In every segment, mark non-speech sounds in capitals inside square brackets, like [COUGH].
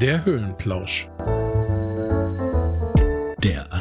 Der Höhlenplausch.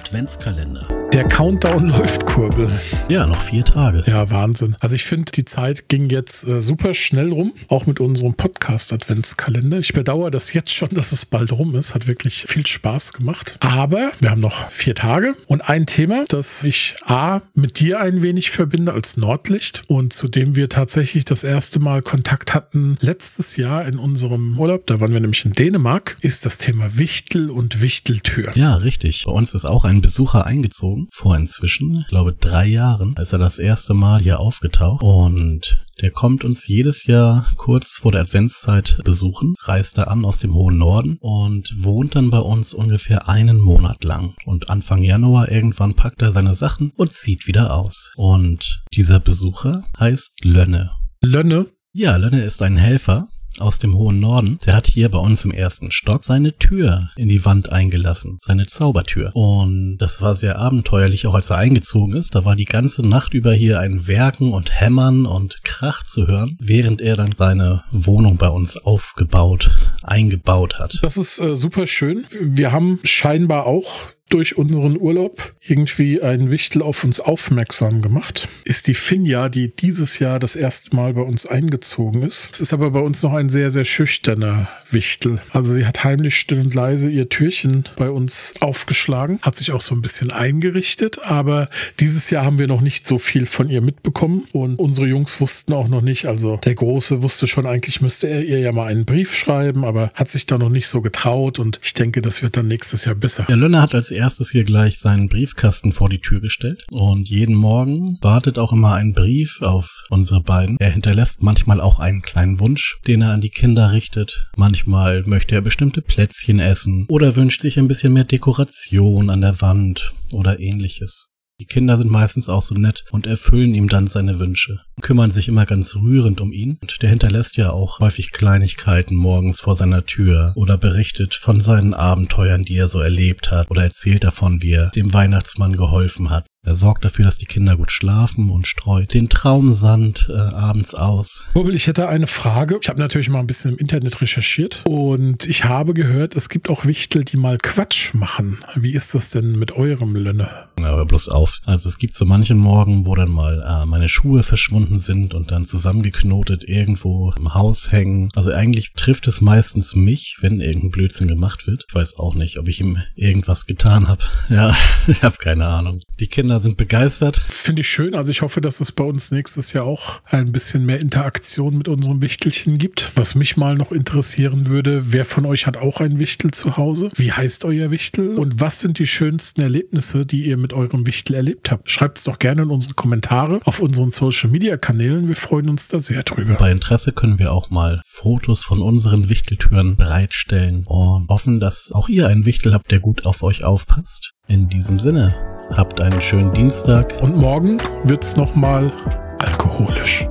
Der Adventskalender. Der Countdown [LAUGHS] läuft, Kurbel. Ja, noch vier Tage. Ja, Wahnsinn. Also ich finde, die Zeit ging jetzt äh, super schnell rum, auch mit unserem Podcast-Adventskalender. Ich bedauere das jetzt schon, [LAUGHS] dass es bald rum ist. Hat wirklich viel Spaß gemacht. Aber wir haben noch vier Tage und ein Thema, das ich A mit dir ein wenig verbinde als Nordlicht und zu dem wir tatsächlich das erste Mal Kontakt hatten letztes Jahr in unserem Urlaub, da waren wir nämlich in Dänemark, ist das Thema Wichtel und Wichteltür. Ja, richtig. Bei uns ist auch ein Besucher eingezogen, vor inzwischen, ich glaube drei Jahren, ist er das erste Mal hier aufgetaucht und der kommt uns jedes Jahr kurz vor der Adventszeit besuchen, reist er an aus dem hohen Norden und wohnt dann bei uns ungefähr einen Monat lang. Und Anfang Januar irgendwann packt er seine Sachen und zieht wieder aus. Und dieser Besucher heißt Lönne. Lönne? Ja, Lönne ist ein Helfer, aus dem hohen Norden. Der hat hier bei uns im ersten Stock seine Tür in die Wand eingelassen, seine Zaubertür. Und das war sehr abenteuerlich, auch als er eingezogen ist. Da war die ganze Nacht über hier ein Werken und Hämmern und Krach zu hören, während er dann seine Wohnung bei uns aufgebaut, eingebaut hat. Das ist äh, super schön. Wir haben scheinbar auch durch unseren Urlaub irgendwie ein Wichtel auf uns aufmerksam gemacht. Ist die Finja, die dieses Jahr das erste Mal bei uns eingezogen ist. Es ist aber bei uns noch ein sehr, sehr schüchterner Wichtel. Also sie hat heimlich still und leise ihr Türchen bei uns aufgeschlagen, hat sich auch so ein bisschen eingerichtet, aber dieses Jahr haben wir noch nicht so viel von ihr mitbekommen und unsere Jungs wussten auch noch nicht, also der Große wusste schon, eigentlich müsste er ihr ja mal einen Brief schreiben, aber hat sich da noch nicht so getraut und ich denke, das wird dann nächstes Jahr besser. Der Lönner hat als erstes hier gleich seinen Briefkasten vor die Tür gestellt und jeden Morgen wartet auch immer ein Brief auf unsere beiden. Er hinterlässt manchmal auch einen kleinen Wunsch, den er an die Kinder richtet. Manchmal möchte er bestimmte Plätzchen essen oder wünscht sich ein bisschen mehr Dekoration an der Wand oder ähnliches. Die Kinder sind meistens auch so nett und erfüllen ihm dann seine Wünsche, kümmern sich immer ganz rührend um ihn und der hinterlässt ja auch häufig Kleinigkeiten morgens vor seiner Tür oder berichtet von seinen Abenteuern, die er so erlebt hat oder erzählt davon, wie er dem Weihnachtsmann geholfen hat. Er sorgt dafür, dass die Kinder gut schlafen und streut den Traumsand äh, abends aus. Kurbel, ich hätte eine Frage. Ich habe natürlich mal ein bisschen im Internet recherchiert und ich habe gehört, es gibt auch Wichtel, die mal Quatsch machen. Wie ist das denn mit eurem Lönne? Aber bloß auf. Also es gibt so manchen Morgen, wo dann mal äh, meine Schuhe verschwunden sind und dann zusammengeknotet irgendwo im Haus hängen. Also eigentlich trifft es meistens mich, wenn irgendein Blödsinn gemacht wird. Ich weiß auch nicht, ob ich ihm irgendwas getan habe. [LAUGHS] Ja, ich habe keine Ahnung. Die Kinder sind begeistert. Finde ich schön. Also ich hoffe, dass es bei uns nächstes Jahr auch ein bisschen mehr Interaktion mit unserem Wichtelchen gibt. Was mich mal noch interessieren würde, wer von euch hat auch ein Wichtel zu Hause? Wie heißt euer Wichtel? Und was sind die schönsten Erlebnisse, die ihr mit eurem Wichtel erlebt habt? Schreibt es doch gerne in unsere Kommentare auf unseren Social Media Kanälen. Wir freuen uns da sehr drüber. Bei Interesse können wir auch mal Fotos von unseren Wichteltüren bereitstellen und hoffen, dass auch ihr einen Wichtel habt, der gut auf euch aufpasst. In diesem Sinne, habt einen schönen Dienstag. Und morgen wird's nochmal alkoholisch.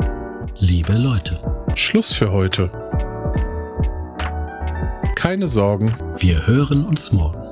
Liebe Leute, Schluss für heute. Keine Sorgen. wir hören uns morgen.